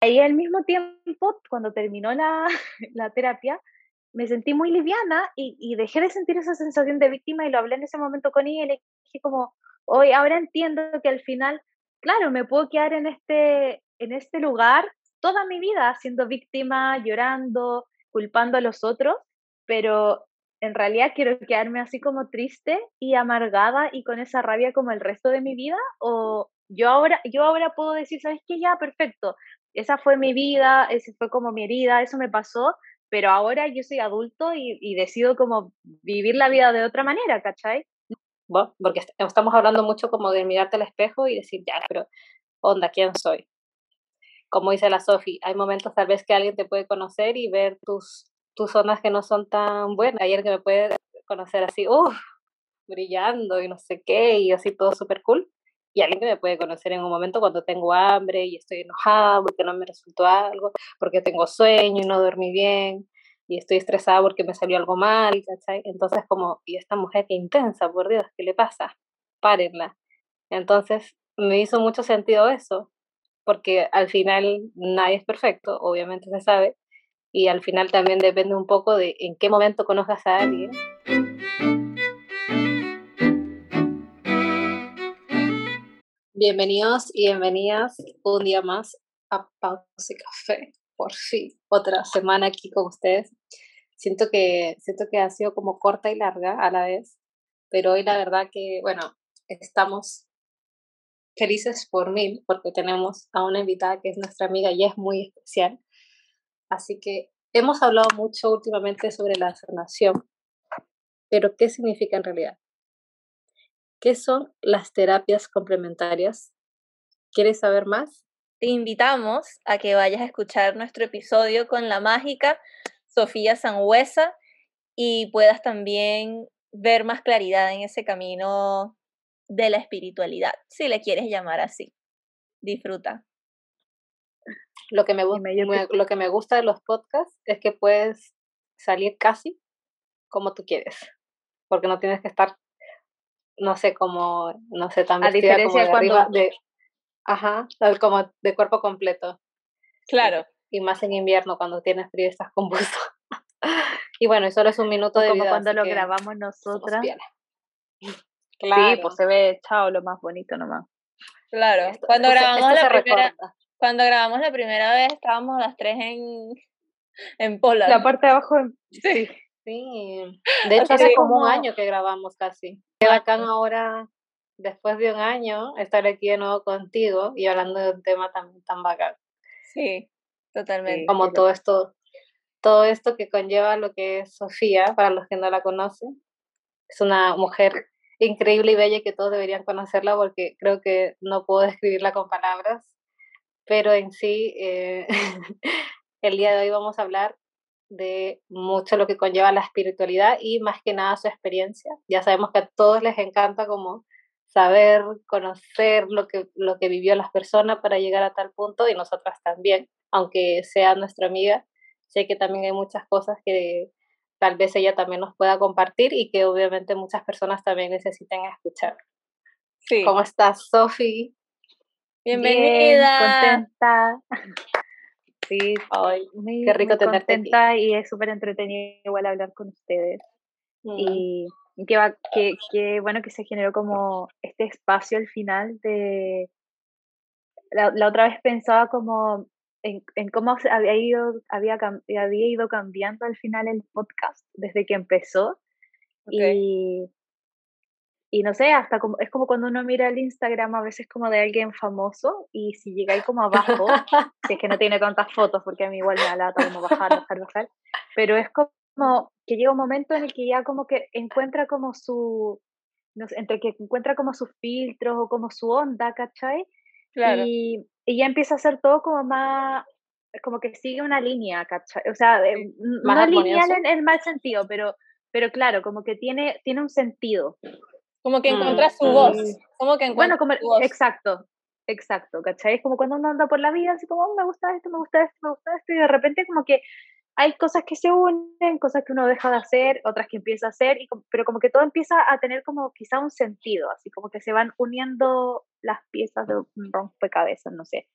ahí al mismo tiempo, cuando terminó la, la terapia, me sentí muy liviana y, dejé de sentir esa sensación de víctima y lo hablé en ese momento con ella y le dije como, hoy ahora entiendo que al final, claro, me puedo quedar en este, en este lugar toda mi vida siendo víctima, llorando, culpando a los otros, pero en realidad quiero quedarme así como triste y amargada y con esa rabia como el resto de mi vida o yo ahora yo ahora puedo decir, ¿sabes qué? Ya, perfecto. Esa fue mi vida, ese fue como mi herida, eso me pasó, pero ahora yo soy adulto y, decido como vivir la vida de otra manera, ¿cachai? Bueno, porque estamos hablando mucho como de mirarte al espejo y decir, ya, pero onda, ¿quién soy? Como dice la Sofi, hay momentos tal vez que alguien te puede conocer y ver tus tus zonas que no son tan buenas. Ayer que me puede conocer así, uff, brillando y no sé qué, y así todo súper cool. Y alguien que me puede conocer en un momento cuando tengo hambre y estoy enojada porque no me resultó algo, porque tengo sueño y no dormí bien, y estoy estresada porque me salió algo mal, ¿cachai? Entonces, como, y esta mujer que intensa, por Dios, ¿qué le pasa? Párenla. Entonces, me hizo mucho sentido eso, porque al final nadie es perfecto, obviamente se sabe, y al final también depende un poco de en qué momento conozcas a alguien. Bienvenidos y bienvenidas un día más a Pausa y Café. Por fin, otra semana aquí con ustedes. Siento que, siento que ha sido como corta y larga a la vez, pero hoy la verdad que, bueno, estamos felices por mil porque tenemos a una invitada que es nuestra amiga y es muy especial. Así que hemos hablado mucho últimamente sobre la sanación, pero ¿qué significa en realidad? ¿Qué son las terapias complementarias? ¿Quieres saber más? Te invitamos a que vayas a escuchar nuestro episodio con la mágica Sofía Sangüesa y puedas también ver más claridad en ese camino de la espiritualidad, si le quieres llamar así. Disfruta. Lo que me, lo que me gusta de los podcasts es que puedes salir casi como tú quieres, porque no tienes que estar, no sé, como, no sé, tan a diferencia de cuando... de, ajá, como de cuerpo completo. Claro. Y, más en invierno cuando tienes frío y estás compuesto. y bueno, y solo es un minuto de como vida. cuando lo grabamos nosotras. Claro. Sí, pues se ve, chao, lo más bonito nomás. Claro, cuando grabamos la primera, cuando grabamos la primera vez estábamos las tres en, en Pola. La parte de abajo. Sí. sí. De hecho, hace como un año que grabamos casi. Qué bacán ahora, después de un año, estar aquí de nuevo contigo y hablando de un tema tan, tan bacán. Sí, totalmente. Como todo esto, todo esto que conlleva lo que es Sofía, para los que no la conocen. Es una mujer increíble y bella que todos deberían conocerla porque creo que no puedo describirla con palabras pero en sí, eh, el día de hoy vamos a hablar de mucho lo que conlleva la espiritualidad y más que nada su experiencia. Ya sabemos que a todos les encanta como saber, conocer lo que, lo que vivió las personas para llegar a tal punto y nosotras también, aunque sea nuestra amiga, sé que también hay muchas cosas que tal vez ella también nos pueda compartir y que obviamente muchas personas también necesiten escuchar. Sí. ¿Cómo estás, Sofi? Bienvenida. contenta. Sí, Ay, muy, qué rico muy tenerte contenta y es súper entretenido igual hablar con ustedes. Mm. Y qué, va, qué, qué bueno que se generó como este espacio al final de... La, la otra vez pensaba como en, en cómo había ido, había, había ido cambiando al final el podcast desde que empezó. Y, y no sé, hasta como, es como cuando uno mira el Instagram a veces como de alguien famoso y si llega ahí como abajo, si es que no tiene tantas fotos, porque a mí igual me da lata como bajar, bajar, bajar, pero es como que llega un momento en el que ya como que encuentra como su, no sé, entre que encuentra como sus filtros o como su onda, ¿cachai? Claro. Y, y ya empieza a hacer todo como más, como que sigue una línea, ¿cachai? O sea, n- Más no lineal en el mal sentido, pero, pero claro, como que tiene, tiene un sentido. Como que Mm, encuentra su voz. Como que Bueno, como, su voz. exacto, exacto, ¿cachai? Es como cuando uno anda por la vida, así como, "Oh, me gusta esto, me gusta esto, me gusta esto, y de repente como que hay cosas que se unen, cosas que uno deja de hacer, otras que empieza a hacer, y como- pero como que todo empieza a tener como quizá un sentido, así como que se van uniendo las piezas de un rompecabezas, no sé.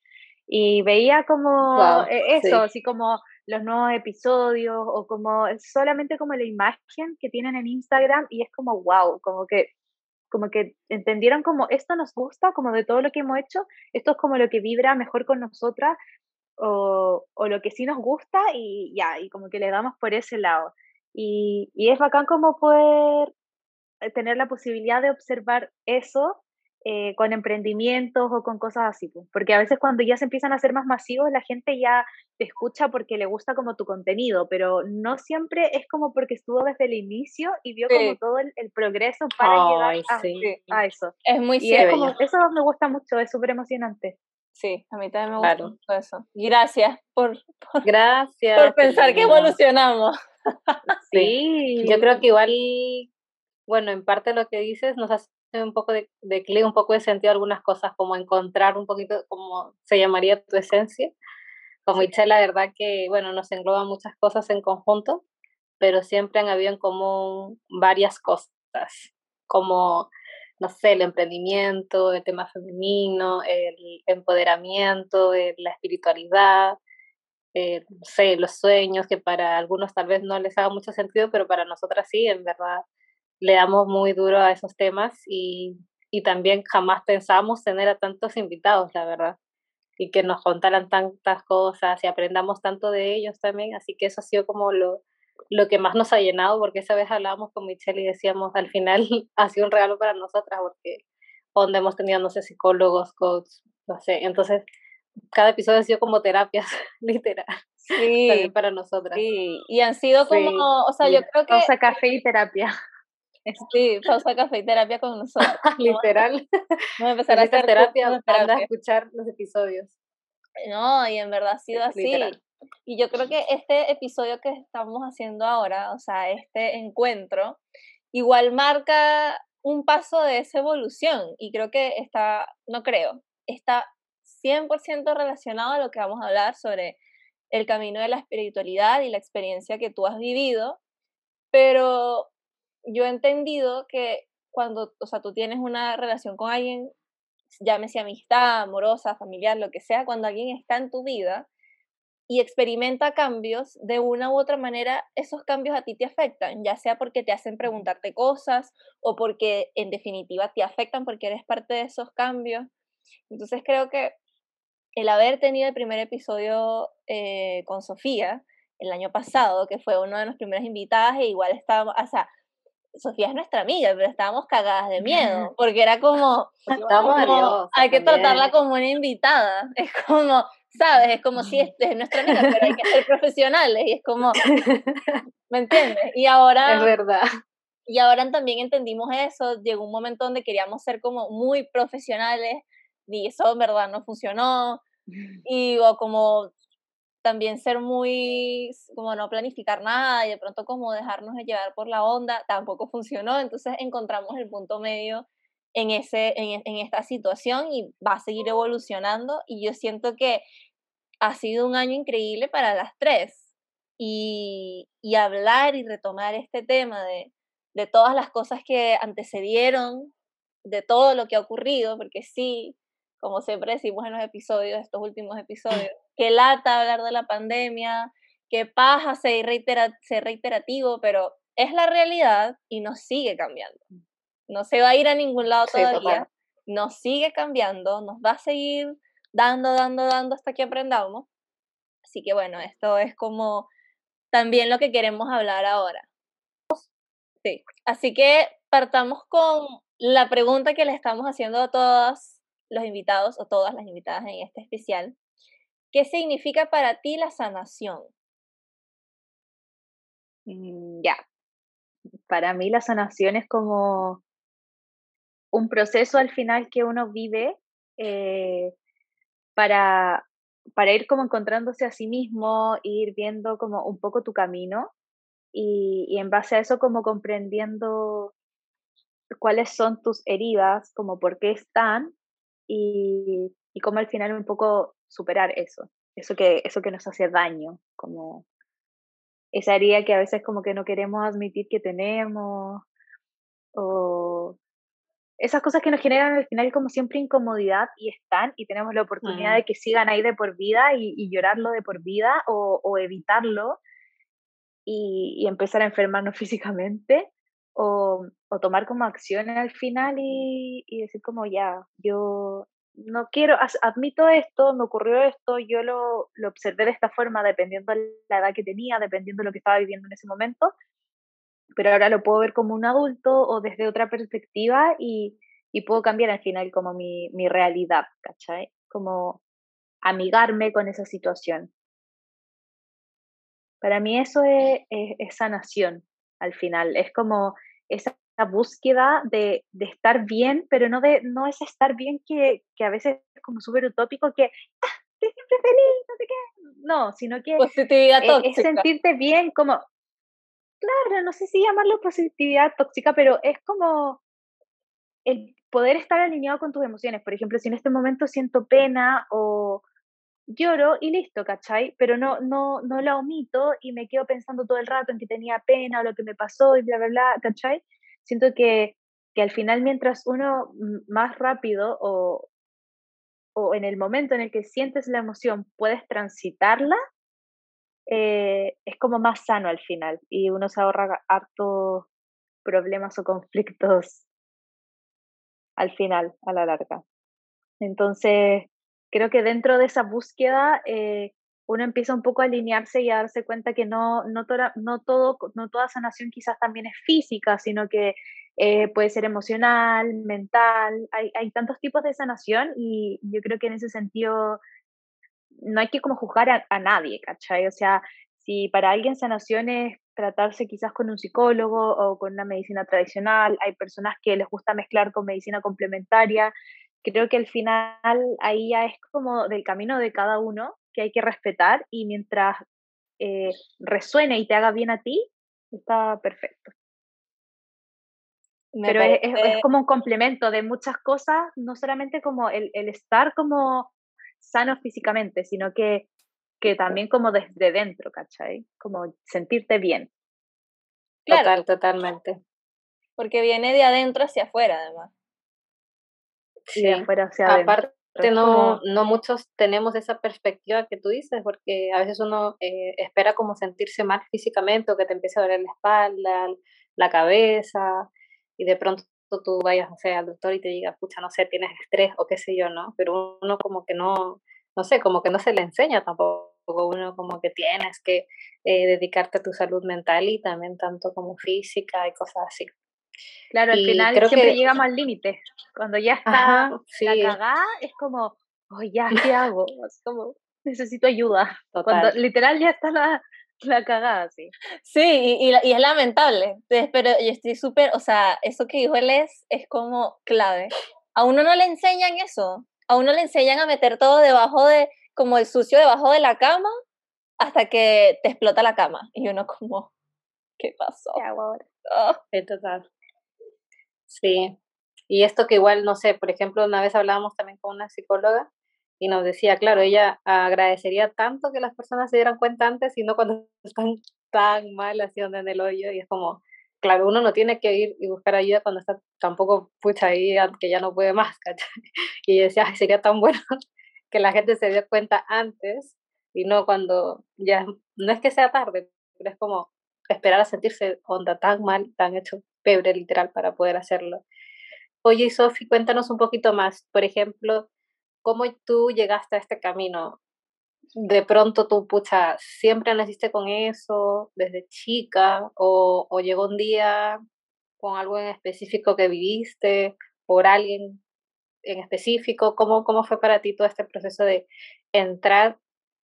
Y veía como e, eso, así como los nuevos episodios o como solamente como la imagen que tienen en Instagram y es como wow, como que como que entendieron como esto nos gusta, como de todo lo que hemos hecho, esto es como lo que vibra mejor con nosotras o, o lo que sí nos gusta y ya, y como que le damos por ese lado. Y, y es bacán como poder eh, tener la posibilidad de observar eso eh, con emprendimientos o con cosas así, porque a veces cuando ya se empiezan a hacer más masivos, la gente ya te escucha porque le gusta como tu contenido, pero no siempre es como porque estuvo desde el inicio y vio como todo el, progreso para llegar a, eso. Es muy y Eso me gusta mucho, es súper emocionante. Sí, a mí también me gusta mucho eso. Gracias por, Gracias, por pensar que evolucionamos. sí, yo creo que igual, bueno, en parte lo que dices nos hace un poco de, de un poco de sentido algunas cosas, como encontrar un poquito, como se llamaría tu esencia. Como dice la verdad que, bueno, nos engloba muchas cosas en conjunto, pero siempre han habido en común varias cosas, como, no sé, el emprendimiento, el tema femenino, el empoderamiento, la espiritualidad, no sé, los sueños, que para algunos tal vez no les haga mucho sentido, pero para nosotras sí, en verdad le damos muy duro a esos temas y, y también jamás pensamos tener a tantos invitados, la verdad, y que nos contaran tantas cosas y aprendamos tanto de ellos también, así que eso ha sido como lo, lo que más nos ha llenado, porque esa vez hablábamos con Michelle y decíamos, al final ha sido un regalo para nosotras, porque donde hemos tenido, no sé, psicólogos, coaches, no sé, entonces cada episodio ha sido como terapias, literal. Sí. para nosotras. Sí, y han sido como, o sea, yo creo que... O sea, café y terapia. Sí, pausa café y terapia con nosotros. Literal. Vamos a empezar a hacer terapia para escuchar los episodios. No, y en verdad ha sido así. Y yo creo que este episodio que estamos haciendo ahora, o sea, este encuentro, igual marca un paso de esa evolución. Y creo que está, no creo, está 100% relacionado a lo que vamos a hablar sobre el camino de la espiritualidad y la experiencia que tú has vivido. Pero yo he entendido que cuando, o sea, tú tienes una relación con alguien, llámese amistad, amorosa, familiar, lo que sea, cuando alguien está en tu vida y experimenta cambios, de una u otra manera, esos cambios a ti te afectan, ya sea porque te hacen preguntarte cosas o porque en definitiva te afectan porque eres parte de esos cambios. Entonces creo que el haber tenido el primer episodio eh, con Sofía el año pasado, que fue uno de los primeros invitados, e igual estábamos, o sea, Sofía es nuestra amiga, pero estábamos cagadas de miedo, porque era como, hay que tratarla como una invitada, es como, ¿sabes? Es como si este es nuestra amiga, pero hay que ser profesionales, y es como, ¿me entiendes? Y ahora... Es verdad. Y ahora también entendimos eso, llegó un momento donde queríamos ser como muy profesionales, y eso en verdad no funcionó, y o como también ser muy, como no planificar nada y de pronto como dejarnos de llevar por la onda, tampoco funcionó, entonces encontramos el punto medio en, ese, en, en esta situación y va a seguir evolucionando. Y yo siento que ha sido un año increíble para las tres. Y, y hablar y retomar este tema de, de todas las cosas que antecedieron, de todo lo que ha ocurrido, porque sí, como siempre decimos en los episodios, estos últimos episodios, que lata hablar de la pandemia, que paja ser, reitera, ser reiterativo, pero es la realidad y nos sigue cambiando. No se va a ir a ningún lado todavía, nos sigue cambiando, nos va a seguir dando, dando, dando hasta que aprendamos. Así que bueno, esto es como también lo que queremos hablar ahora. Sí, así que partamos con la pregunta que le estamos haciendo a todos los invitados o todas las invitadas en este especial. ¿Qué significa para ti la sanación? Mm, ya. Para mí la sanación es como un proceso al final que uno vive eh, para, para ir como encontrándose a sí mismo, ir viendo como un poco tu camino y, en base a eso como comprendiendo cuáles son tus heridas, como por qué están y, y cómo al final un poco superar eso, eso que, eso que nos hace daño, como esa herida que a veces como que no queremos admitir que tenemos, o, esas cosas que nos generan al final como siempre incomodidad y están y tenemos la oportunidad mm. de que sigan ahí de por vida y, llorarlo de por vida o, evitarlo y, empezar a enfermarnos físicamente o, tomar como acciones al final y, decir como ya, yo no quiero, admito esto, me ocurrió esto, yo lo, lo observé de esta forma dependiendo de la edad que tenía, dependiendo de lo que estaba viviendo en ese momento pero ahora lo puedo ver como un adulto o desde otra perspectiva y, y puedo cambiar al final como mi, mi realidad, ¿cachai? Como amigarme con esa situación. Para mí eso es, es, sanación al final, es como esa búsqueda de, de, estar bien, pero no, de, no es estar bien que, que a veces es como súper utópico, que ah, estoy siempre feliz, no sé qué. No, sino que es, es sentirte bien, como claro, no sé si llamarlo positividad tóxica, pero es como el poder estar alineado con tus emociones. Por ejemplo, si en este momento siento pena o lloro y listo, ¿cachai? Pero no, no, no la omito y me quedo pensando todo el rato en que tenía pena o lo que me pasó y bla, bla, bla, ¿cachai? Siento que, que al final mientras uno más rápido o, o en el momento en el que sientes la emoción puedes transitarla, eh, es como más sano al final y uno se ahorra hartos problemas o conflictos al final, a la larga. Entonces, creo que dentro de esa búsqueda eh, uno empieza un poco a alinearse y a darse cuenta que no, no, toda, no, todo, no toda sanación quizás también es física, sino que eh, puede ser emocional, mental, hay, hay tantos tipos de sanación y yo creo que en ese sentido no hay que como juzgar a, nadie, ¿cachai? O sea, si para alguien sanación es tratarse quizás con un psicólogo o con una medicina tradicional, hay personas que les gusta mezclar con medicina complementaria, creo que al final ahí ya es como del camino de cada uno que hay que respetar y mientras eh, resuene y te haga bien a ti, está perfecto. Pero es, como un complemento de muchas cosas, no solamente como el, el estar como sano físicamente, sino que, que también como desde dentro, ¿cachai? Como sentirte bien. Total, totalmente. Porque viene de adentro hacia afuera, además. Sí, de afuera hacia adentro. No, no muchos tenemos esa perspectiva que tú dices, porque a veces uno eh, espera como sentirse mal físicamente o que te empiece a doler la espalda, la cabeza, y de pronto tú vayas, no sé, al doctor y te diga, pucha, no sé, tienes estrés o qué sé yo, ¿no? Pero uno como que no, no sé, como que no se le enseña tampoco, uno como que tienes que eh, dedicarte a tu salud mental y también tanto como física y cosas así. Claro, al final siempre llegamos al límite. Cuando ya está la cagada, es como, oh, ya, ¿qué hago? Es como, necesito ayuda. Cuando literal ya está la, la cagada, sí. Sí, y, y, es lamentable, pero yo estoy súper, o sea, eso que dijo él es, es como clave. A uno no le enseñan eso, a uno le enseñan a meter todo debajo de, como el sucio debajo de la cama, hasta que te explota la cama. Y uno como, ¿qué pasó? ¿Qué hago ahora? Oh. total. Sí. Y esto que igual, no sé, por ejemplo, una vez hablábamos también con una psicóloga y nos decía, claro, ella agradecería tanto que las personas se dieran cuenta antes y no cuando están tan mal haciendo en el hoyo y es como, claro, uno no tiene que ir y buscar ayuda cuando está tampoco pucha ahí que ya no puede más, ¿cachai? Y decía, sería tan bueno que la gente se dio cuenta antes y no cuando ya, no es que sea tarde, pero es como esperar a sentirse onda tan mal, tan hecho pebre literal para poder hacerlo. Oye, Sofi, cuéntanos un poquito más. Por ejemplo, ¿cómo tú llegaste a este camino? De pronto tú, pucha, siempre naciste con eso desde chica o, o llegó un día con algo en específico que viviste por alguien en específico? ¿Cómo, cómo fue para ti todo este proceso de entrar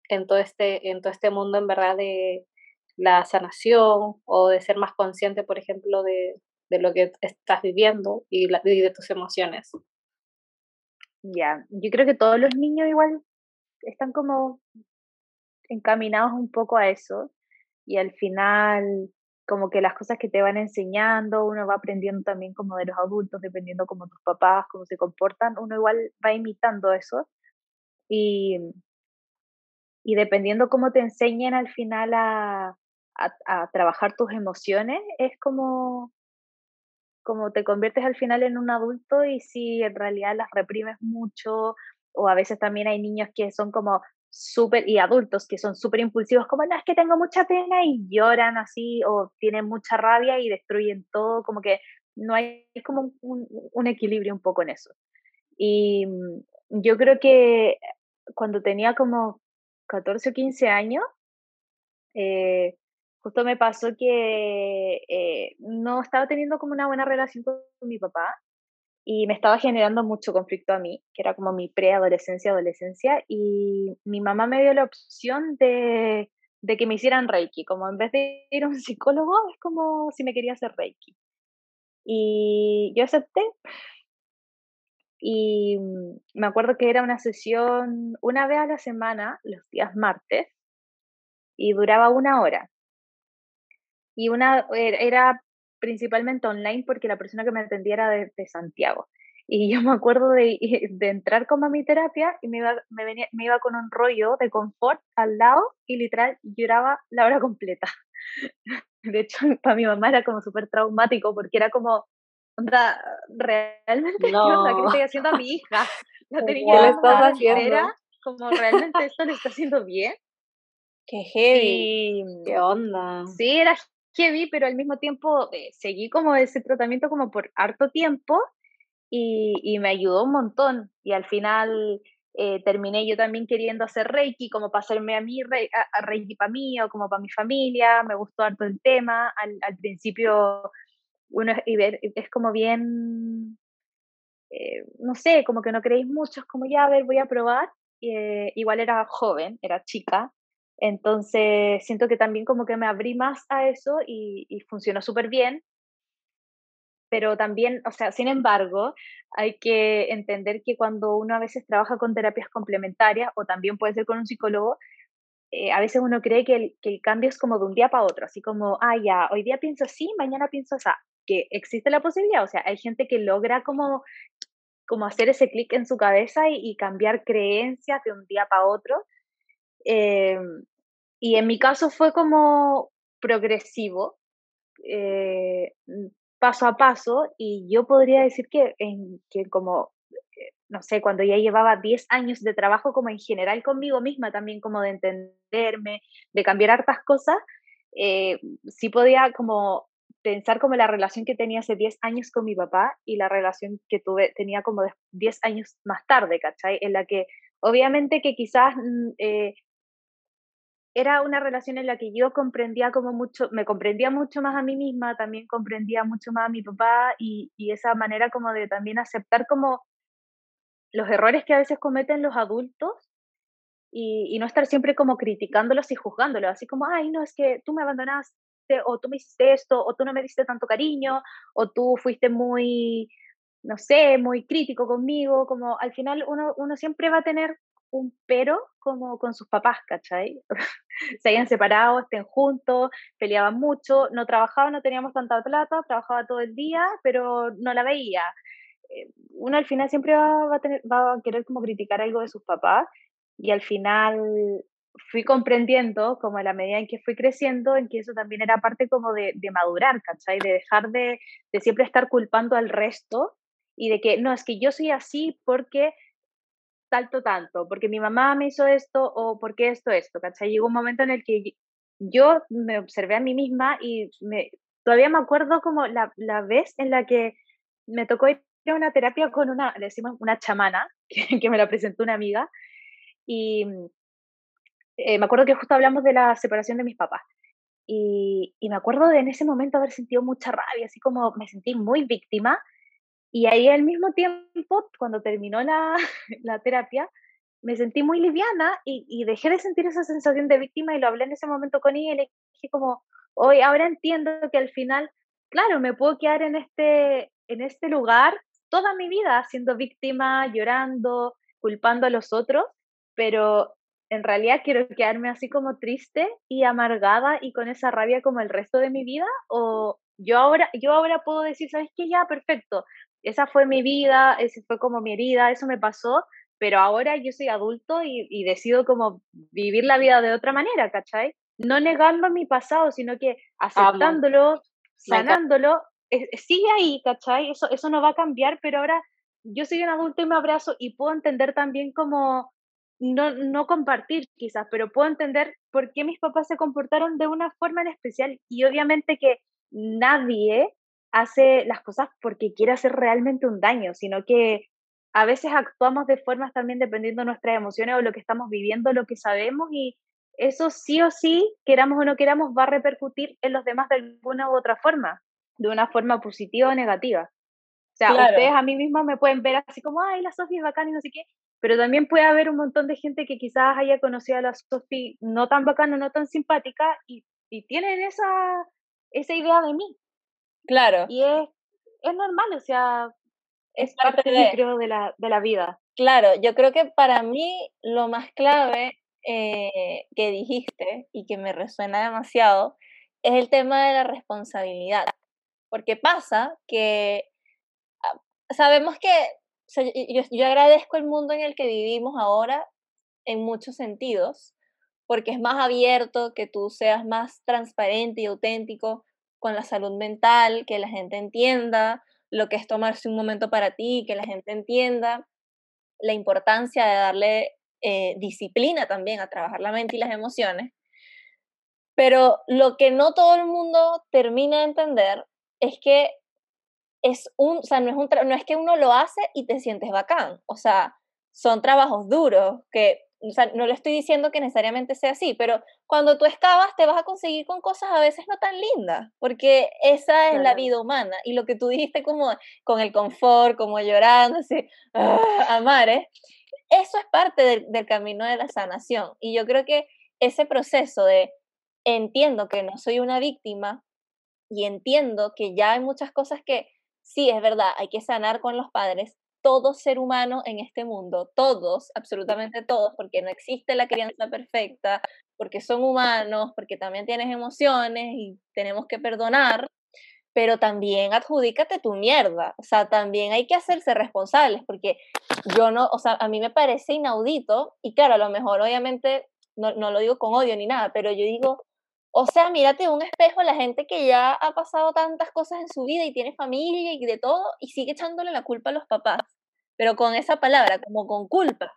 en todo este, en todo este mundo en verdad de la sanación o de ser más consciente, por ejemplo, de, de lo que estás viviendo y, y de tus emociones? Ya, yo creo que todos los niños igual están como encaminados un poco a eso y al final como que las cosas que te van enseñando, uno va aprendiendo también como de los adultos, dependiendo como tus papás, cómo se comportan, uno igual va imitando eso y, y dependiendo cómo te enseñen al final a, a trabajar tus emociones, es como como te conviertes al final en un adulto y si en realidad las reprimes mucho, o a veces también hay niños que son como súper, y adultos que son súper impulsivos, como no, es que tengo mucha pena y lloran así, o tienen mucha rabia y destruyen todo, como que no hay, como un, un equilibrio un poco en eso. Y mm, yo creo que cuando tenía como 14 o 15 años, eh, justo me pasó que eh, no estaba teniendo como una buena relación con mi papá y me estaba generando mucho conflicto a mí, que era como mi preadolescencia, adolescencia, y mi mamá me dio la opción de, de que me hicieran Reiki, como en vez de ir a un psicólogo, es como si me quería hacer Reiki. Y yo acepté. Y mm, me acuerdo que era una sesión una vez a la semana, los días martes, y duraba una hora. Y una era principalmente online porque la persona que me atendía era de, Santiago. Y yo me acuerdo de, de, entrar como a mi terapia y me iba, me, venía, me iba con un rollo de confort al lado y literal lloraba la hora completa. De hecho, para mi mamá era como súper traumático porque era como, onda, realmente, no. ¿qué, estoy haciendo a mi hija? La tenía Era como, ¿realmente esto le está haciendo bien? Qué heavy. ¿Qué onda? Sí, era heavy, pero al mismo tiempo eh, seguí como ese tratamiento como por harto tiempo y, y me ayudó un montón. Y al final eh, terminé yo también queriendo hacer Reiki, como para hacerme a mí, a, Reiki para mí o como para mi familia. Me gustó harto el tema. Al, al principio uno es, es como bien, eh, no sé, como que no creéis mucho, es como ya, a ver, voy a probar. igual era joven, era chica, entonces, siento que también como que me abrí más a eso y, funcionó súper bien. Pero también, o sea, sin embargo, hay que entender que cuando uno a veces trabaja con terapias complementarias o también puede ser con un psicólogo, eh, a veces uno cree que el, cambio es como de un día para otro, así como, ah, ya, hoy día pienso así, mañana pienso así, que existe la posibilidad, o sea, hay gente que logra como, como hacer ese clic en su cabeza y, y, cambiar creencias de un día para otro. Eh, y en mi caso fue como progresivo, eh, paso a paso, y yo podría decir que, en, que como, eh, no sé, cuando ya llevaba 10 años de trabajo como en general conmigo misma, también como de entenderme, de cambiar hartas cosas, eh, sí podía como pensar como la relación que tenía hace 10 años con mi papá y la relación que tuve, tenía como 10 años más tarde, ¿cachai? En la que obviamente que quizás mm, era una relación en la que yo comprendía como mucho, me comprendía mucho más a mí misma, también comprendía mucho más a mi papá y, y esa manera como de también aceptar como los errores que a veces cometen los adultos y, y, no estar siempre como criticándolos y juzgándolos, así como, ay, no, es que tú me abandonaste, o tú me hiciste esto, o tú no me diste tanto cariño, o tú fuiste muy, no sé, muy crítico conmigo, como al final uno, uno siempre va a tener un pero como con sus papás, ¿cachai? Se hayan separado, estén juntos, peleaban mucho, no trabajaban, no teníamos tanta plata, trabajaba todo el día, pero no la veía. Eh, uno al final siempre va, a, querer como criticar algo de sus papás y al final fui comprendiendo como a la medida en que fui creciendo, en que eso también era parte como de, de madurar, ¿cachai? De dejar de, de siempre estar culpando al resto y de que no, es que yo soy así porque salto tanto, porque mi mamá me hizo esto o porque esto, esto, ¿cachai? Llegó un momento en el que yo me observé a mí misma y me, todavía me acuerdo como la, la vez en la que me tocó ir a una terapia con una, le decimos una chamana, que, que me la presentó una amiga, y eh, me acuerdo que justo hablamos de la separación de mis papás. Y, y, me acuerdo de en ese momento haber sentido mucha rabia, así como me sentí muy víctima y ahí al mismo tiempo, cuando terminó la, la terapia, me sentí muy liviana y, y, dejé de sentir esa sensación de víctima y lo hablé en ese momento con ella y le dije como, hoy ahora entiendo que al final, claro, me puedo quedar en este, en este lugar toda mi vida siendo víctima, llorando, culpando a los otros, pero en realidad quiero quedarme así como triste y amargada y con esa rabia como el resto de mi vida o yo ahora yo ahora puedo decir, ¿sabes qué? Ya, perfecto esa fue mi vida, esa fue como mi herida, eso me pasó, pero ahora yo soy adulto y, decido como vivir la vida de otra manera, ¿cachai? No negando mi pasado, sino que aceptándolo, sanándolo sigue ahí, ¿cachai? Eso, eso no va a cambiar, pero ahora yo soy un adulto y me abrazo y puedo entender también como, no, no compartir quizás, pero puedo entender por qué mis papás se comportaron de una forma en especial y obviamente que nadie hace las cosas porque quiere hacer realmente un daño, sino que a veces actuamos de formas también dependiendo de nuestras emociones o lo que estamos viviendo, lo que sabemos y eso sí o sí, queramos o no queramos, va a repercutir en los demás de alguna u otra forma, de una forma positiva o negativa. O sea, ustedes a mí misma me pueden ver así como, ay, la Sofía es bacana y no sé qué, pero también puede haber un montón de gente que quizás haya conocido a la Sofía no tan bacana, no tan simpática y, y tienen esa, esa idea de mí. Claro. Y es, es normal, o sea, es parte, de, de, la, de la vida. Claro, yo creo que para mí lo más clave eh, que dijiste y que me resuena demasiado es el tema de la responsabilidad. Porque pasa que ah, sabemos que yo, yo, agradezco el mundo en el que vivimos ahora en muchos sentidos, porque es más abierto, que tú seas más transparente y auténtico con la salud mental, que la gente entienda lo que es tomarse un momento para ti, que la gente entienda la importancia de darle eh, disciplina también a trabajar la mente y las emociones. Pero lo que no todo el mundo termina de entender es que es un, o sea, no es, un no es que uno lo hace y te sientes bacán, o sea, son trabajos duros que o sea, no le estoy diciendo que necesariamente sea así, pero cuando tú excavas te vas a conseguir con cosas a veces no tan lindas, porque esa es la vida humana. Y lo que tú dijiste como con el confort, como llorando, así, ah, amar, ¿eh? eso es parte del, del camino de la sanación. Y yo creo que ese proceso de entiendo que no soy una víctima y entiendo que ya hay muchas cosas que sí, es verdad, hay que sanar con los padres, todo ser humano en este mundo, todos, absolutamente todos, porque no existe la crianza perfecta, porque son humanos, porque también tienes emociones y tenemos que perdonar, pero también adjudícate tu mierda, o sea, también hay que hacerse responsables, porque yo no, o sea, a mí me parece inaudito, y claro, a lo mejor obviamente no, no lo digo con odio ni nada, pero yo digo, o sea, mírate un espejo la gente que ya ha pasado tantas cosas en su vida y tiene familia y de todo y sigue echándole la culpa a los papás. Pero con esa palabra, como con culpa.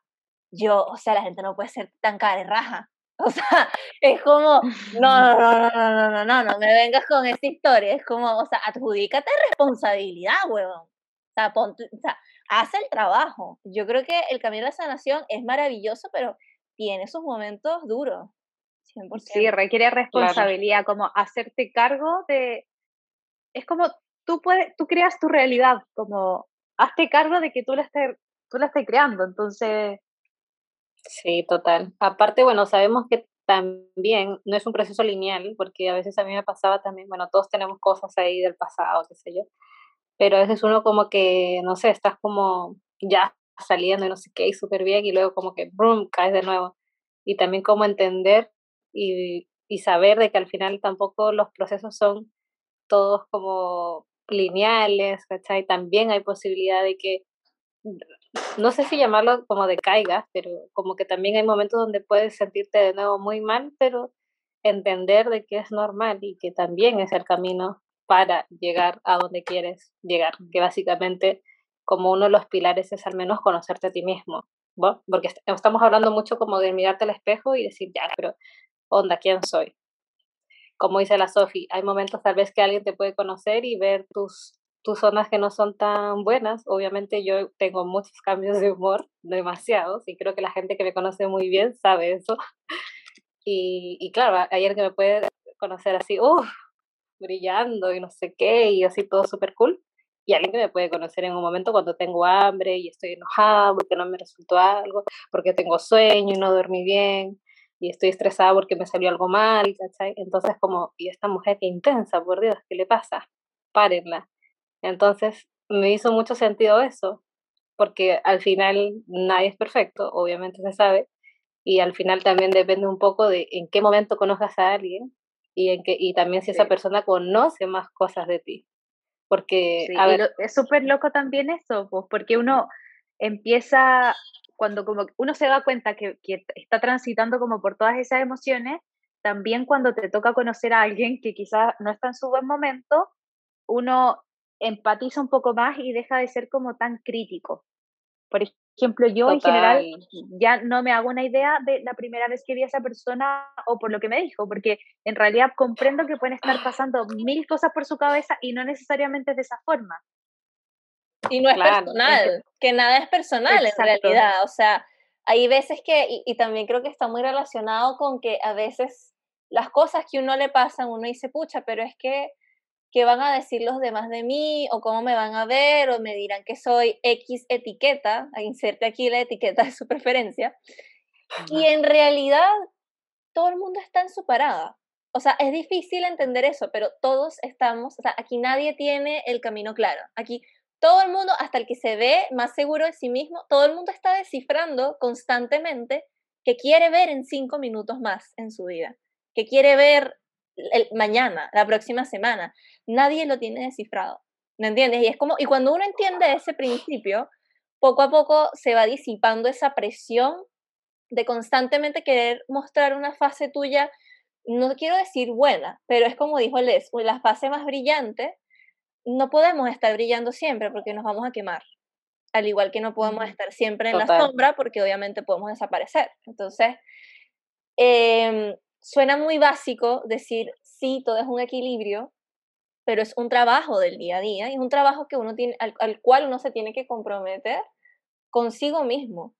Yo, o sea, la gente no puede ser tan raja. O sea, es como, no, no, no, no, no, no, no, no, me vengas con esa historia. Es como, o sea, adjudícate responsabilidad, huevón. O sea, ponte, o sea, haz el trabajo. Yo creo que el camino de la sanación es maravilloso, pero tiene sus momentos duros. 100%. Sí, requiere responsabilidad, como hacerte cargo de... Es como tú, puedes, tú creas tu realidad, como hazte cargo de que tú la estés, tú la estés creando, entonces... Sí, total. Aparte, bueno, sabemos que también no es un proceso lineal, porque a veces a mí me pasaba también, bueno, todos tenemos cosas ahí del pasado, qué sé yo, pero a veces uno como que, no sé, estás como ya saliendo y no sé qué, y súper bien, y luego como que, boom, caes de nuevo. Y también como entender y, y saber de que al final tampoco los procesos son todos como lineales, ¿cachai? También hay posibilidad de que, no sé si llamarlo como de caigas, pero como que también hay momentos donde puedes sentirte de nuevo muy mal, pero entender de que es normal y que también es el camino para llegar a donde quieres llegar, que básicamente como uno de los pilares es al menos conocerte a ti mismo, ¿no? porque estamos hablando mucho como de mirarte al espejo y decir, ya, pero onda, ¿quién soy? Como dice la Sofi, hay momentos tal vez que alguien te puede conocer y ver tus, tus zonas que no son tan buenas. Obviamente yo tengo muchos cambios de humor, demasiados, y creo que la gente que me conoce muy bien sabe eso. Y, y claro, ayer que me puede conocer así, uff, brillando y no sé qué, y así todo súper cool. Y alguien que me puede conocer en un momento cuando tengo hambre y estoy enojada porque no me resultó algo, porque tengo sueño y no dormí bien, y estoy estresada porque me salió algo mal, ¿cachai? Entonces como, y esta mujer que intensa, por Dios, ¿qué le pasa? Párenla. Entonces me hizo mucho sentido eso, porque al final nadie es perfecto, obviamente se sabe, y al final también depende un poco de en qué momento conozcas a alguien y, en que, y también si esa persona conoce más cosas de ti. Porque, a ver, es súper loco también eso, pues, porque uno empieza cuando como uno se da cuenta que, que, está transitando como por todas esas emociones, también cuando te toca conocer a alguien que quizás no está en su buen momento, uno empatiza un poco más y deja de ser como tan crítico. Por ejemplo, yo en general ya no me hago una idea de la primera vez que vi a esa persona o por lo que me dijo, porque en realidad comprendo que pueden estar pasando mil cosas por su cabeza y no necesariamente es de esa forma. Y no es personal, que nada es personal en realidad. O sea, hay veces que, y, y, también creo que está muy relacionado con que a veces las cosas que uno le pasan, uno dice, pucha, pero es que qué van a decir los demás de mí o cómo me van a ver o me dirán que soy X etiqueta, inserte aquí la etiqueta de su preferencia. Y en realidad todo el mundo está en su parada. O sea, es difícil entender eso, pero todos estamos, o sea, aquí nadie tiene el camino claro. Aquí todo el mundo, hasta el que se ve más seguro de sí mismo, todo el mundo está descifrando constantemente que quiere ver en cinco minutos más en su vida, que quiere ver mañana, la próxima semana. Nadie lo tiene descifrado. ¿Me entiendes? Y es como, y cuando uno entiende ese principio, poco a poco se va disipando esa presión de constantemente querer mostrar una fase tuya, no quiero decir buena, pero es como dijo Les, la fase más brillante, no podemos estar brillando siempre porque nos vamos a quemar. Al igual que no podemos estar siempre en la sombra porque obviamente podemos desaparecer. Entonces, eh, suena muy básico decir, sí, todo es un equilibrio, pero es un trabajo del día a día y es un trabajo que uno tiene, al, cual uno se tiene que comprometer consigo mismo.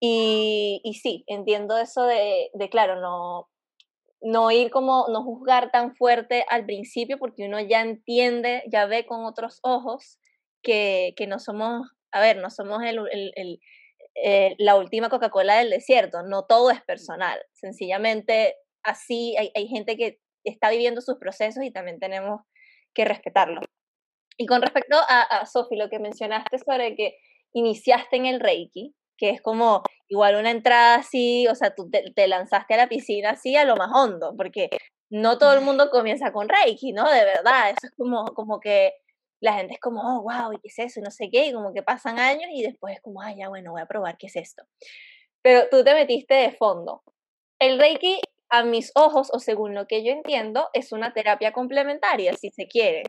Y, y sí, entiendo eso de, de, claro, no, no ir como, no juzgar tan fuerte al principio porque uno ya entiende, ya ve con otros ojos que, que no somos, a ver, no somos el, el, eh, la última Coca-Cola del desierto. No todo es personal. Sencillamente, así hay, hay gente que está viviendo sus procesos y también tenemos que respetarlo. Y con respecto a, a Sofi, lo que mencionaste sobre que iniciaste en el Reiki, que es como igual una entrada así, o sea, tú te, te, lanzaste a la piscina así a lo más hondo, porque no todo el mundo comienza con Reiki, ¿no? De verdad, eso es como, como que la gente es como, oh, wow, ¿y qué es eso? Y no sé qué, y como que pasan años y después es como, ah, ya, bueno, voy a probar qué es esto. Pero tú te metiste de fondo. El Reiki, a mis ojos, o según lo que yo entiendo, es una terapia complementaria, si se quiere.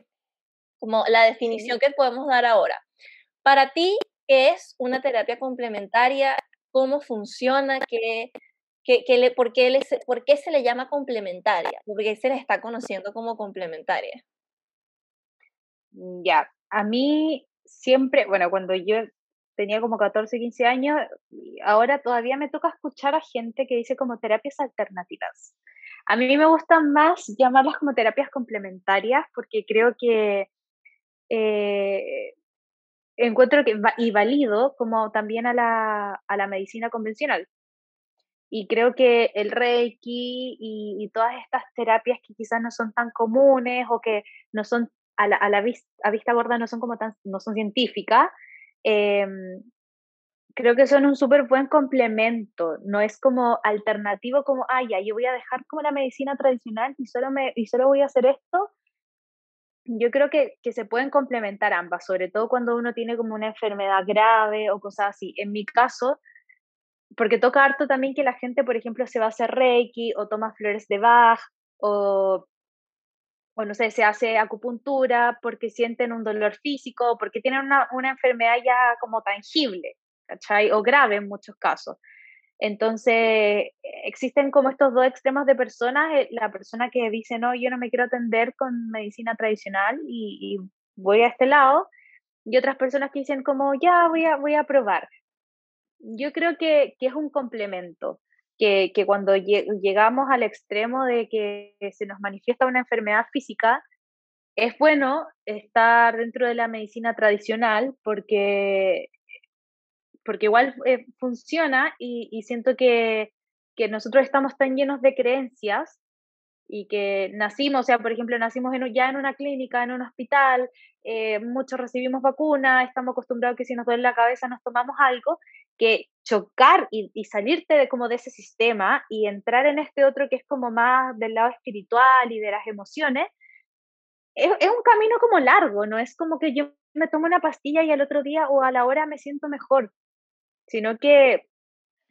Como la definición que podemos dar ahora. Para ti, ¿qué es una terapia complementaria? ¿Cómo funciona? ¿Qué, qué, qué le, por, qué le, ¿Por qué se le llama complementaria? ¿Por qué se le está conociendo como complementaria? Mm, ya, a mí siempre, bueno, cuando yo tenía como 14, 15 años, ahora todavía me toca escuchar a gente que dice como terapias alternativas. A mí me gusta más llamarlas como terapias complementarias porque creo que eh, encuentro que y valido como también a la, a la medicina convencional. Y creo que el Reiki y, y, todas estas terapias que quizás no son tan comunes o que no son a la, a la vista, a vista gorda no son como tan, no son científicas, eh, creo que son un súper buen complemento, no es como alternativo como, ah, ya, yo voy a dejar como la medicina tradicional y solo, me, y solo voy a hacer esto. Yo creo que, que se pueden complementar ambas, sobre todo cuando uno tiene como una enfermedad grave o cosas así. En mi caso, porque toca harto también que la gente, por ejemplo, se va a hacer reiki o toma flores de Bach o o no sé, se hace acupuntura porque sienten un dolor físico, porque tienen una, una enfermedad ya como tangible, ¿cachai? O grave en muchos casos. Entonces, existen como estos dos extremos de personas, eh, la persona que dice, no, yo no me quiero atender con medicina tradicional y, voy a este lado, y otras personas que dicen como, ya, voy a, voy a probar. Yo creo que, que es un complemento que, que cuando llegamos al extremo de que se nos manifiesta una enfermedad física, es bueno estar dentro de la medicina tradicional porque, porque igual eh, funciona y, siento que, que, nosotros estamos tan llenos de creencias y que nacimos, o sea, por ejemplo, nacimos en, ya en una clínica, en un hospital, eh, muchos recibimos vacuna, estamos acostumbrados que si nos duele la cabeza nos tomamos algo, que chocar y, y, salirte de como de ese sistema y entrar en este otro que es como más del lado espiritual y de las emociones, es, es un camino como largo, no es como que yo me tomo una pastilla y al otro día o a la hora me siento mejor, sino que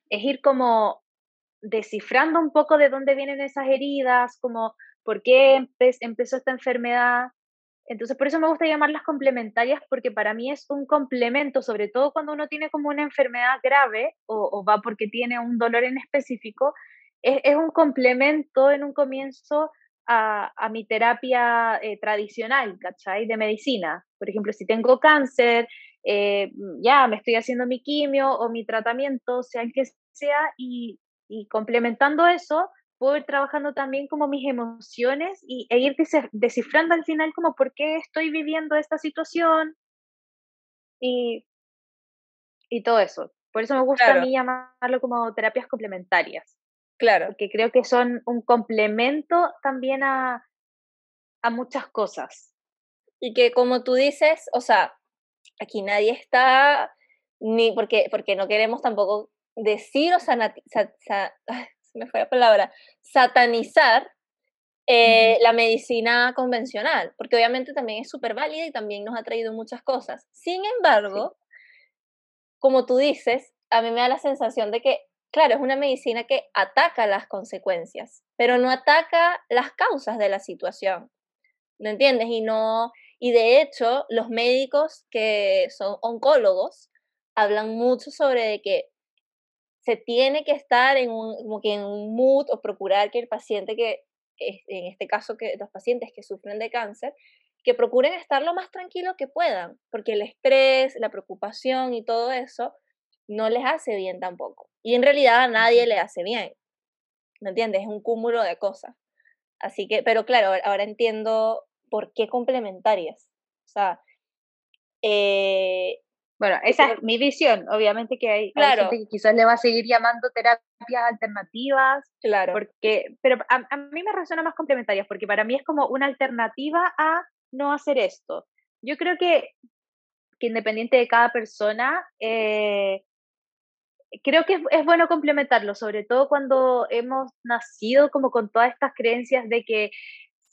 es ir como descifrando un poco de dónde vienen esas heridas, como por qué empezó esta enfermedad, Entonces, por eso me gusta llamarlas complementarias, porque para mí es un complemento, sobre todo cuando uno tiene como una enfermedad grave o, va porque tiene un dolor en específico, es, un complemento en un comienzo a, mi terapia eh, tradicional, ¿cachai? De medicina. Por ejemplo, si tengo cáncer, eh, ya me estoy haciendo mi quimio o mi tratamiento, sea el que sea, y, y complementando eso, puedo ir trabajando también como mis emociones y, e ir descifrando al final como por qué estoy viviendo esta situación y, y todo eso. Por eso me gusta a mí llamarlo como terapias complementarias. Claro. Porque creo que son un complemento también a, a muchas cosas. Y que como tú dices, o sea, aquí nadie está, ni porque, porque no queremos tampoco decir o sea, me fue la palabra, satanizar eh, la medicina convencional, porque obviamente también es súper válida y también nos ha traído muchas cosas. Sin embargo, como tú dices, a mí me da la sensación de que, claro, es una medicina que ataca las consecuencias, pero no ataca las causas de la situación. ¿Me entiendes? Y no, y de hecho, los médicos que son oncólogos hablan mucho sobre que se tiene que estar en un, como que en un mood o procurar que el paciente que, en este caso que los pacientes que sufren de cáncer, que procuren estar lo más tranquilo que puedan, porque el estrés, la preocupación y todo eso no les hace bien tampoco. Y en realidad a nadie le hace bien. ¿Me entiendes? Es un cúmulo de cosas. Así que, pero claro, ahora entiendo por qué complementarias. O sea, eh, bueno, esa es mi visión. Obviamente que hay, gente que quizás le va a seguir llamando terapias alternativas. Claro. Porque, pero a, mí me resuena más complementarias, porque para mí es como una alternativa a no hacer esto. Yo creo que, que independiente de cada persona, eh, creo que es, es, bueno complementarlo, sobre todo cuando hemos nacido como con todas estas creencias de que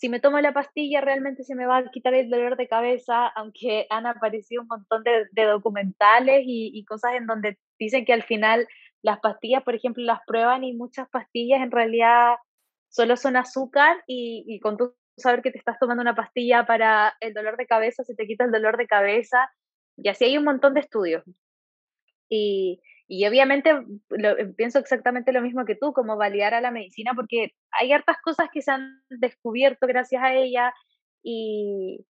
si me tomo la pastilla realmente se me va a quitar el dolor de cabeza, aunque han aparecido un montón de, documentales y, cosas en donde dicen que al final las pastillas, por ejemplo, las prueban y muchas pastillas en realidad solo son azúcar y, con tu saber que te estás tomando una pastilla para el dolor de cabeza, se te quita el dolor de cabeza y así hay un montón de estudios. Y, y obviamente eh, pienso exactamente lo mismo que tú, como validar a la medicina, porque hay hartas cosas que se han descubierto gracias a ella y,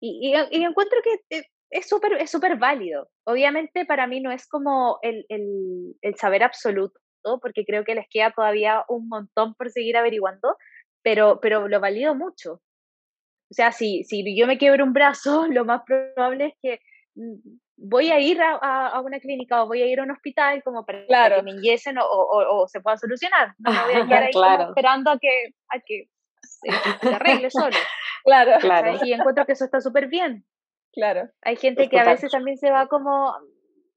y, encuentro que eh, es súper es súper válido. Obviamente para mí no es como el, el, el saber absoluto, porque creo que les queda todavía un montón por seguir averiguando, pero, pero lo valido mucho. O sea, si, si yo me quiebro un brazo, lo más probable es que mm, voy a ir a, una clínica o voy a ir a un hospital como para, que me inyesen o, o, se pueda solucionar. No me voy a quedar ahí esperando a que, a que se, arregle solo. Claro, claro. Y encuentro que eso está súper bien. Claro. Hay gente que a veces también se va como,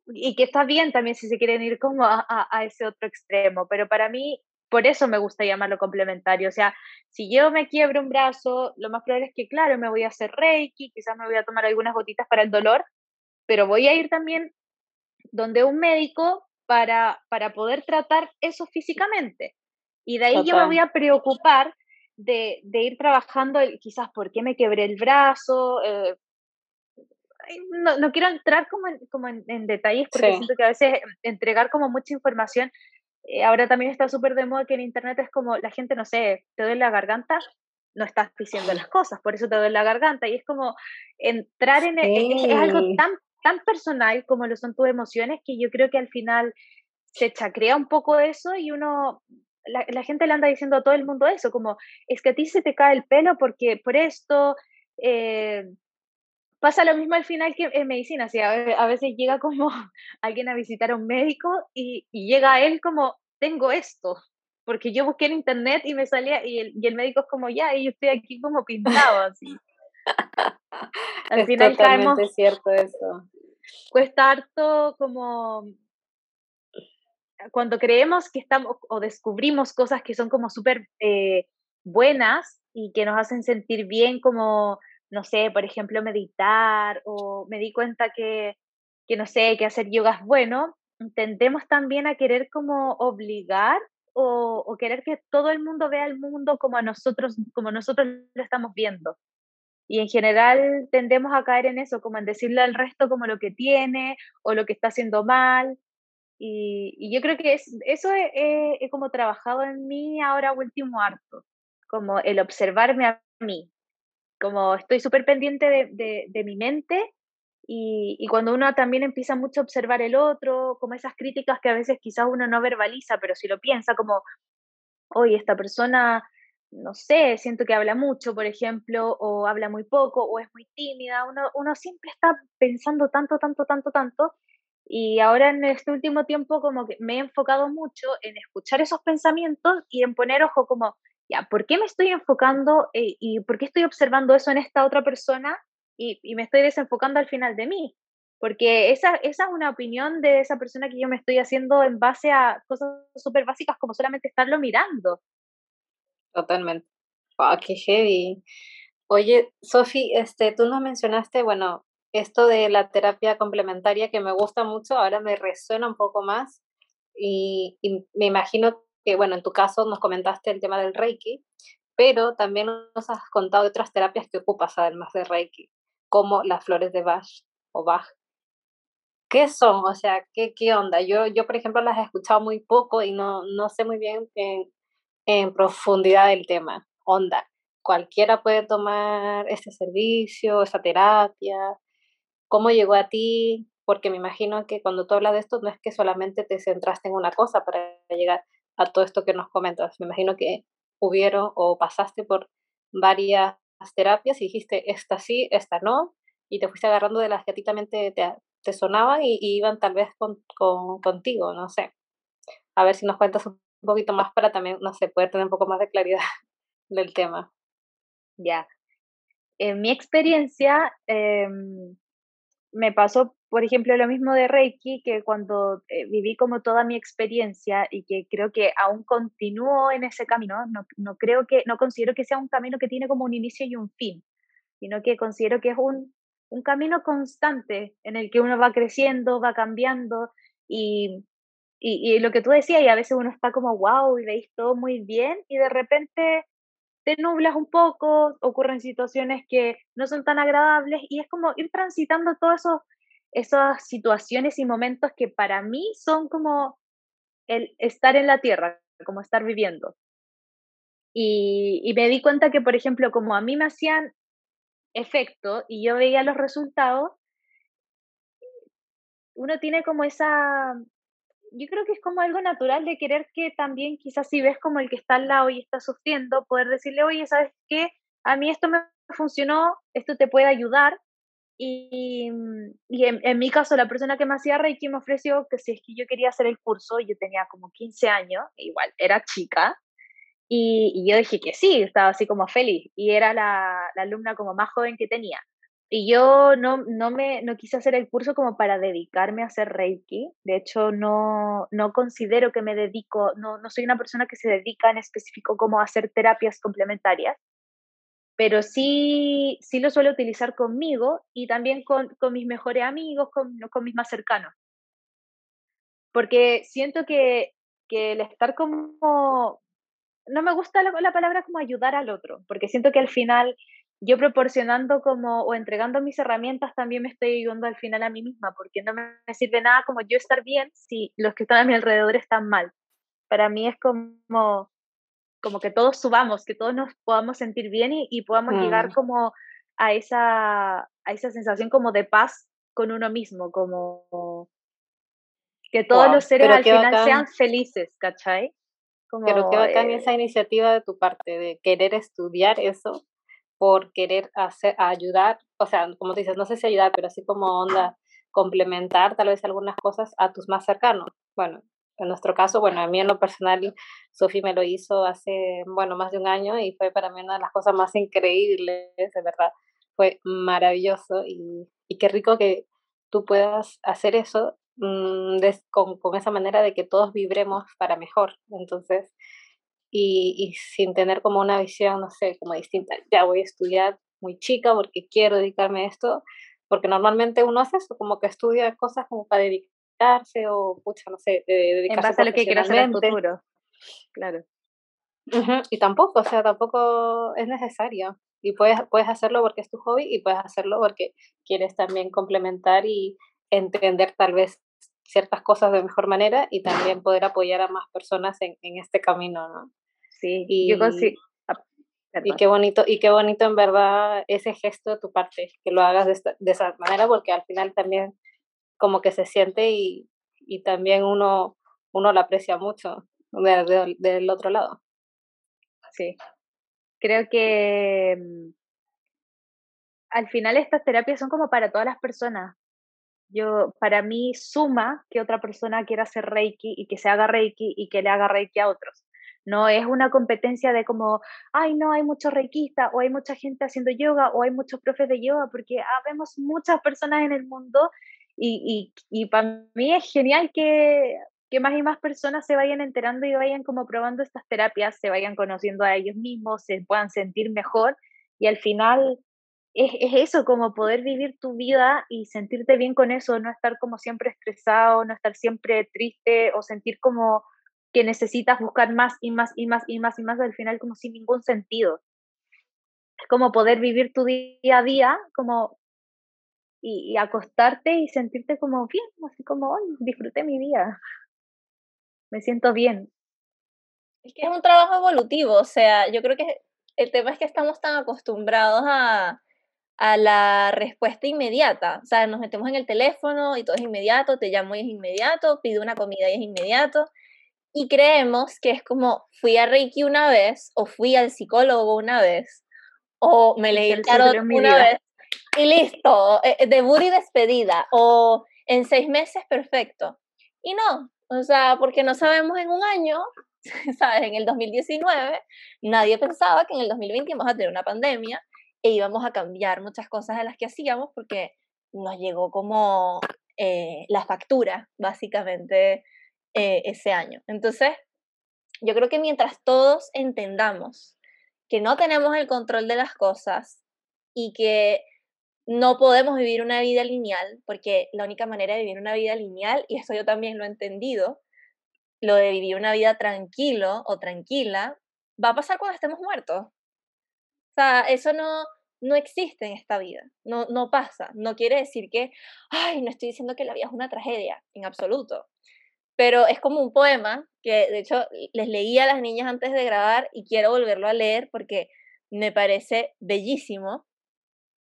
y que está bien también si se quieren ir como a, a, ese otro extremo, pero para mí, por eso me gusta llamarlo complementario. O sea, si yo me quiebro un brazo, lo más probable es que, claro, me voy a hacer reiki, quizás me voy a tomar algunas gotitas para el dolor, pero voy a ir también donde un médico para, para poder tratar eso físicamente. Y de ahí yo me voy a preocupar de, de, ir trabajando quizás por qué me quebré el brazo. Eh, no, no, quiero entrar como en, como en, detalles porque siento que a veces entregar como mucha información, eh, ahora también está súper de moda que en Internet es como la gente, no sé, te duele la garganta, no estás diciendo las cosas, por eso te duele la garganta. Y es como entrar en... es, algo tan tan personal como lo son tus emociones que yo creo que al final se chacrea un poco eso y uno, la, gente le anda diciendo a todo el mundo eso, como es que a ti se te cae el pelo porque por esto, eh, pasa lo mismo al final que en medicina, o sea, a veces llega como alguien a visitar a un médico y, llega a él como, tengo esto, porque yo busqué en internet y me salía, y el, y el médico es como, ya, y yo estoy aquí como pintado, así. Al es final totalmente cierto eso cuesta harto como cuando creemos que estamos o descubrimos cosas que son como súper eh, buenas y que nos hacen sentir bien, como, no sé, por ejemplo, meditar o me di cuenta que, que no sé, que hacer yoga es bueno, tendemos también a querer como obligar o, o, querer que todo el mundo vea el mundo como a nosotros, como nosotros lo estamos viendo. Y en general tendemos a caer en eso, como en decirle al resto como lo que tiene o lo que está haciendo mal. Y, yo creo que es, eso he, como trabajado en mí ahora último harto, como el observarme a mí, como estoy súper pendiente de, mi mente y, y, cuando uno también empieza mucho a observar el otro, como esas críticas que a veces quizás uno no verbaliza, pero si lo piensa como, oye, esta persona, no sé, siento que habla mucho, por ejemplo, o habla muy poco, o es muy tímida, uno, uno siempre está pensando tanto, tanto, tanto, tanto. Y ahora en este último tiempo como que me he enfocado mucho en escuchar esos pensamientos y en poner ojo como, ya, ¿por qué me estoy enfocando eh, y por qué estoy observando eso en esta otra persona y, me estoy desenfocando al final de mí? Porque esa, esa es una opinión de esa persona que yo me estoy haciendo en base a cosas súper básicas como solamente estarlo mirando. Totalmente. Wow, qué heavy. Oye, Sofi, este, tú nos mencionaste, bueno, esto de la terapia complementaria que me gusta mucho, ahora me resuena un poco más y, me imagino que, bueno, en tu caso nos comentaste el tema del Reiki, pero también nos has contado de otras terapias que ocupas además de Reiki, como las flores de Bach o Bach. ¿Qué son? O sea, ¿qué, qué onda? Yo, yo, por ejemplo, las he escuchado muy poco y no, no sé muy bien en, en profundidad del tema. Onda, cualquiera puede tomar este servicio, esa terapia. ¿Cómo llegó a ti? Porque me imagino que cuando tú hablas de esto no es que solamente te centraste en una cosa para llegar a todo esto que nos comentas. Me imagino que hubieron o pasaste por varias terapias y dijiste, esta sí, esta no, y te fuiste agarrando de las que a ti también te, te sonaban y, iban tal vez con, contigo, no sé. A ver si nos cuentas poquito más para también, no sé, poder tener un poco más de claridad del tema. Ya. En mi experiencia, em, me pasó, por ejemplo, lo mismo de Reiki, que cuando eh, viví como toda mi experiencia y que creo que aún continúo en ese camino, no, no creo que, no considero que sea un camino que tiene como un inicio y un fin, sino que considero que es un un camino constante en el que uno va creciendo, va cambiando y, y, lo que tú decías, y a veces uno está como, wow, y veis todo muy bien y de repente te nublas un poco, ocurren situaciones que no son tan agradables y es como ir transitando todas esas situaciones y momentos que para mí son como el estar en la tierra, como estar viviendo. Y, y, me di cuenta que, por ejemplo, como a mí me hacían efecto y yo veía los resultados, uno tiene como esa, yo creo que es como algo natural de querer que también quizás si ves como el que está al lado y está sufriendo, poder decirle, oye, ¿sabes qué? A mí esto me funcionó, esto te puede ayudar. Y, y en, en, mi caso, la persona que me hacía Reiki me ofreció que si es que yo quería hacer el curso, yo tenía como 15 años, igual era chica, y, yo dije que sí, estaba así como feliz y era la, la, alumna como más joven que tenía. Y yo no, no, me, no quise hacer el curso como para dedicarme a hacer Reiki. De hecho, no, no considero que me dedico, no, no soy una persona que se dedica en específico como a hacer terapias complementarias, pero sí, sí lo suelo utilizar conmigo y también con, con mis mejores amigos, con, con mis más cercanos. Porque siento que, que el estar como no me gusta la, la, palabra como ayudar al otro, porque siento que al final yo proporcionando como o entregando mis herramientas también me estoy ayudando al final a mí misma, porque no me sirve nada como yo estar bien si los que están a mi alrededor están mal. Para mí es como, como que todos subamos, que todos nos podamos sentir bien y, y podamos llegar mm. como a esa, a esa sensación como de paz con uno mismo, como que todos los seres al final sean felices, ¿cachai? Pero qué bacán esa iniciativa de tu parte, de querer estudiar eso por querer hacer, ayudar, o sea, como te dices, no sé si ayudar, pero así como onda, complementar tal vez algunas cosas a tus más cercanos. Bueno, en nuestro caso, bueno, a mí en lo personal, Sofi me lo hizo hace, bueno, más de un año y fue para mí una de las cosas más increíbles, de verdad. Fue maravilloso y, y qué rico que tú puedas hacer eso Mm, con, con, esa manera de que todos vibremos para mejor. Entonces, y, y, sin tener como una visión, no sé, como distinta. Ya voy a estudiar muy chica porque quiero dedicarme a esto, porque normalmente uno hace eso, como que estudia cosas como para dedicarse o, pucha, no sé, dedicarse En base a lo que quiero hacer en el futuro. Claro. Y tampoco, o sea, tampoco es necesario. Y puedes, puedes hacerlo porque es tu hobby y puedes hacerlo porque quieres también complementar y entender tal vez ciertas cosas de mejor manera y también poder apoyar a más personas en, en este camino, ¿no? Sí, y, yo consigo... Ah, y qué bonito, y qué bonito en verdad ese gesto de tu parte, que lo hagas de, de esa manera, porque al final también como que se siente y, y también uno, uno lo aprecia mucho del otro lado. Sí, creo que mm, al final estas terapias son como para todas las personas. Yo, para mí, suma que otra persona quiera hacer Reiki y que se haga Reiki y que le haga Reiki a otros. No es una competencia de como, ay, no, hay muchos reikistas o hay mucha gente haciendo yoga o hay muchos profes de yoga, porque ah, vemos muchas personas en el mundo y, y, y para mí es genial que, que más y más personas se vayan enterando y vayan como probando estas terapias, se vayan conociendo a ellos mismos, se puedan sentir mejor y al final es, es, eso, como poder vivir tu vida y sentirte bien con eso, no estar como siempre estresado, no estar siempre triste o sentir como que necesitas buscar más y más y más y más y más al final como sin ningún sentido. Es como poder vivir tu día a día como y, acostarte y sentirte como bien, así como, hoy disfruté mi día, me siento bien. Es que es un trabajo evolutivo, o sea, yo creo que el tema es que estamos tan acostumbrados a, a la respuesta inmediata, o sea, nos metemos en el teléfono y todo es inmediato, te llamo y es inmediato, pido una comida y es inmediato, y creemos que es como fui a Reiki una vez, o fui al psicólogo una vez, o me leí el tarot una vez, y listo, eh, eh, debut y despedida, o en seis meses, perfecto. Y no, o sea, porque no sabemos en un año, ¿sabes? En el 2019, nadie pensaba que en el 2020 íbamos a tener una pandemia e íbamos a cambiar muchas cosas de las que hacíamos porque nos llegó como eh, la factura, básicamente, ese año. Entonces, yo creo que mientras todos entendamos que no tenemos el control de las cosas y que no podemos vivir una vida lineal, porque la única manera de vivir una vida lineal, y esto yo también lo he entendido, lo de vivir una vida tranquilo o tranquila, va a pasar cuando estemos muertos. Sea, eso no, no existe en esta vida, no, no pasa. No quiere decir que, ay, no estoy diciendo que la vida es una tragedia, en absoluto. Pero es como un poema que, de hecho, les leí a las niñas antes de grabar y quiero volverlo a leer porque me parece bellísimo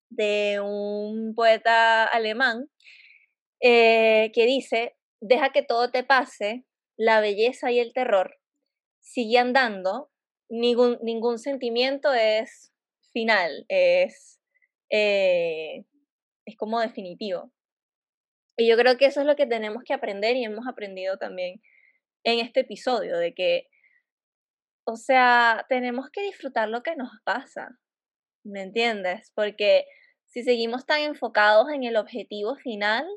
de un poeta alemán eh, que dice, deja que todo te pase, la belleza y el terror, sigue andando, ningún, ningún sentimiento es final, es, eh, es como definitivo. Y yo creo que eso es lo que tenemos que aprender y hemos aprendido también en este episodio, de que, o sea, tenemos que disfrutar lo que nos pasa, ¿me entiendes? Porque si seguimos tan enfocados en el objetivo final,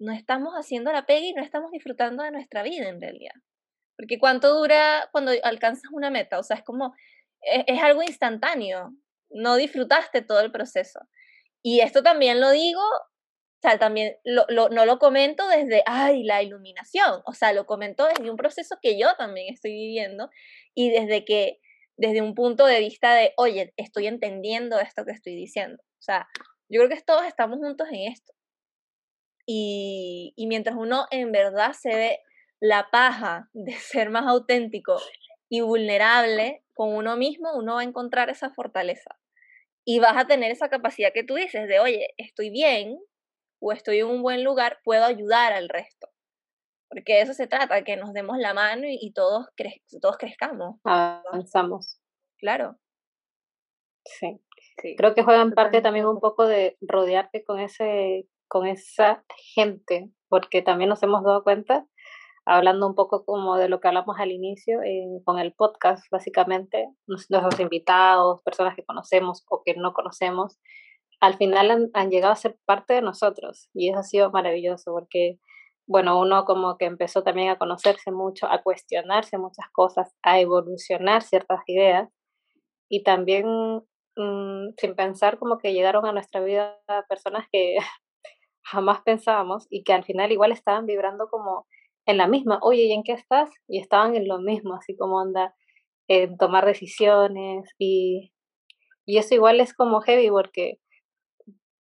no estamos haciendo la pega y no estamos disfrutando de nuestra vida en realidad. Porque cuánto dura cuando alcanzas una meta, o sea, es como, es, es algo instantáneo, no disfrutaste todo el proceso. Y esto también lo digo, o sea, también lo, lo, no lo comento desde, ay, la iluminación, o sea, lo comento desde un proceso que yo también estoy viviendo y desde que desde un punto de vista de, oye, estoy entendiendo esto que estoy diciendo. O sea, yo creo que todos estamos juntos en esto. Y, y mientras uno en verdad se ve la paja de ser más auténtico y vulnerable con uno mismo, uno va a encontrar esa fortaleza. Y vas a tener esa capacidad que tú dices de, oye, estoy bien o estoy en un buen lugar, puedo ayudar al resto. Porque de eso se trata, que nos demos la mano y, todos, todos crezcamos. Avanzamos. Claro. Sí. Creo que juegan parte también un poco de rodearte con ese con esa gente, porque también nos hemos dado cuenta, hablando un poco como de lo que hablamos al inicio, eh, con el podcast, básicamente, nuestros invitados, personas que conocemos o que no conocemos, al final han, han, llegado a ser parte de nosotros y eso ha sido maravilloso porque bueno, uno como que empezó también a conocerse mucho, a cuestionarse muchas cosas, a evolucionar ciertas ideas y también mm, sin pensar como que llegaron a nuestra vida personas que jamás pensábamos y que al final igual estaban vibrando como en la misma, oye, ¿y en qué estás? Y estaban en lo mismo, así como onda, en tomar decisiones y, y eso igual es como heavy porque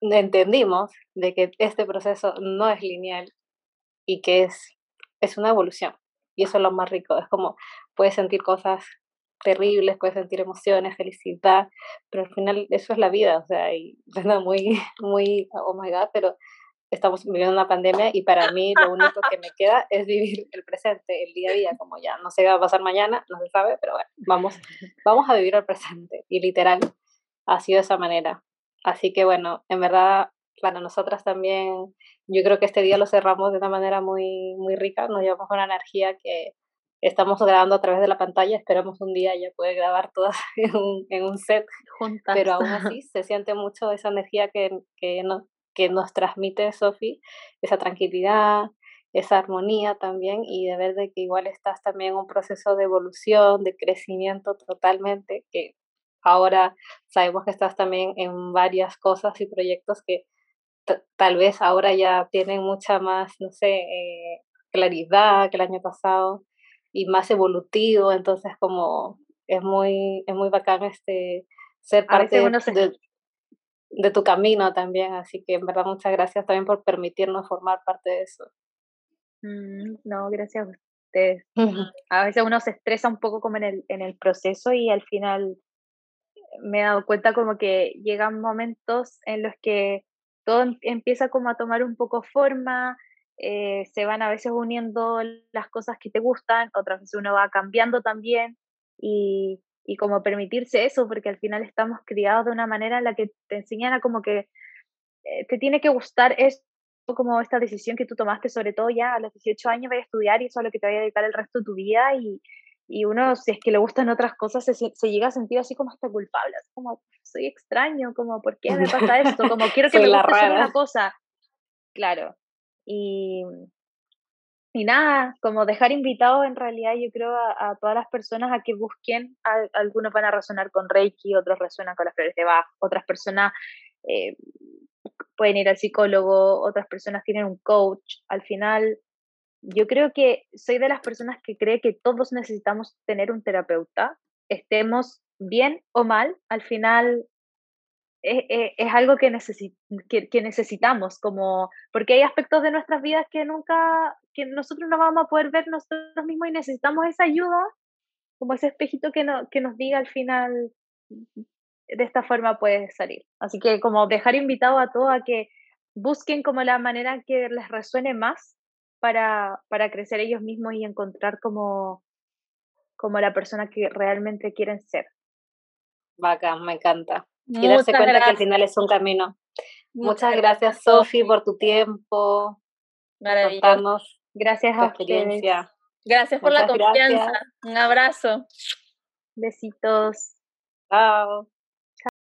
entendimos de que este proceso no es lineal y que es, es una evolución. Y eso es lo más rico. Es como puedes sentir cosas terribles, puedes sentir emociones, felicidad, pero al final eso es la vida. O sea, y suena muy, muy, oh my god, pero estamos viviendo una pandemia y para mí lo único que me queda es vivir el presente, el día a día, como ya no sé qué va a pasar mañana, no se sabe, pero bueno, vamos, vamos a vivir el presente. Y literal, ha sido de esa manera. Así que bueno, en verdad, para nosotras también, yo creo que este día lo cerramos de una manera muy, muy rica, nos llevamos una energía que estamos grabando a través de la pantalla, esperamos un día ya poder grabar todas en un, en un set, Juntas. pero aún así se siente mucho esa energía que, que, no, que nos transmite Sofi, esa tranquilidad, esa armonía también y de ver de que igual estás también en un proceso de evolución, de crecimiento totalmente, que ahora sabemos que estás también en varias cosas y proyectos que tal vez ahora ya tienen mucha más, no sé, eh, claridad que el año pasado y más evolutivo, entonces como es muy, es muy bacán este ser parte de, de, tu camino también, así que en verdad muchas gracias también por permitirnos formar parte de eso. Mm, no, gracias a ustedes. A veces uno se estresa un poco como en el, en el proceso y al final me he dado cuenta como que llegan momentos en los que todo em, empieza como a tomar un poco forma, eh, se van a veces uniendo las cosas que te gustan, otras veces uno va cambiando también y, y como permitirse eso, porque al final estamos criados de una manera en la que te enseñan a como que eh, te tiene que gustar esto, como esta decisión que tú tomaste, sobre todo ya a los 18 años, voy a estudiar y eso es lo que te voy a dedicar el resto de tu vida y, y uno, si es que le gustan otras cosas, se, se llega a sentir así como hasta culpable, así como soy extraño, como ¿por qué me pasa esto? Como quiero que me guste solo una cosa. Claro. Y, y nada, como dejar invitados en realidad yo creo a, todas las personas a que busquen, algunos van a resonar con Reiki, otros resuenan con las flores de Bach, otras personas eh, pueden ir al psicólogo, otras personas tienen un coach. Al final, yo creo que soy de las personas que cree que todos necesitamos tener un terapeuta, estemos bien o mal, al final es, es, algo que, que, necesitamos, como, porque hay aspectos de nuestras vidas que nunca, que nosotros no vamos a poder ver nosotros mismos y necesitamos esa ayuda, como ese espejito que, no, que nos diga al final, de esta forma puedes salir. Así que como dejar invitado a todos a que busquen como la manera que les resuene más para, para crecer ellos mismos y encontrar como, como la persona que realmente quieren ser. Bacán, me encanta. Y darse cuenta que al final es un camino. Muchas, gracias, Sofi, por tu tiempo. Maravilloso. Gracias a experiencia. Gracias por la confianza. Un abrazo. Besitos. Chao.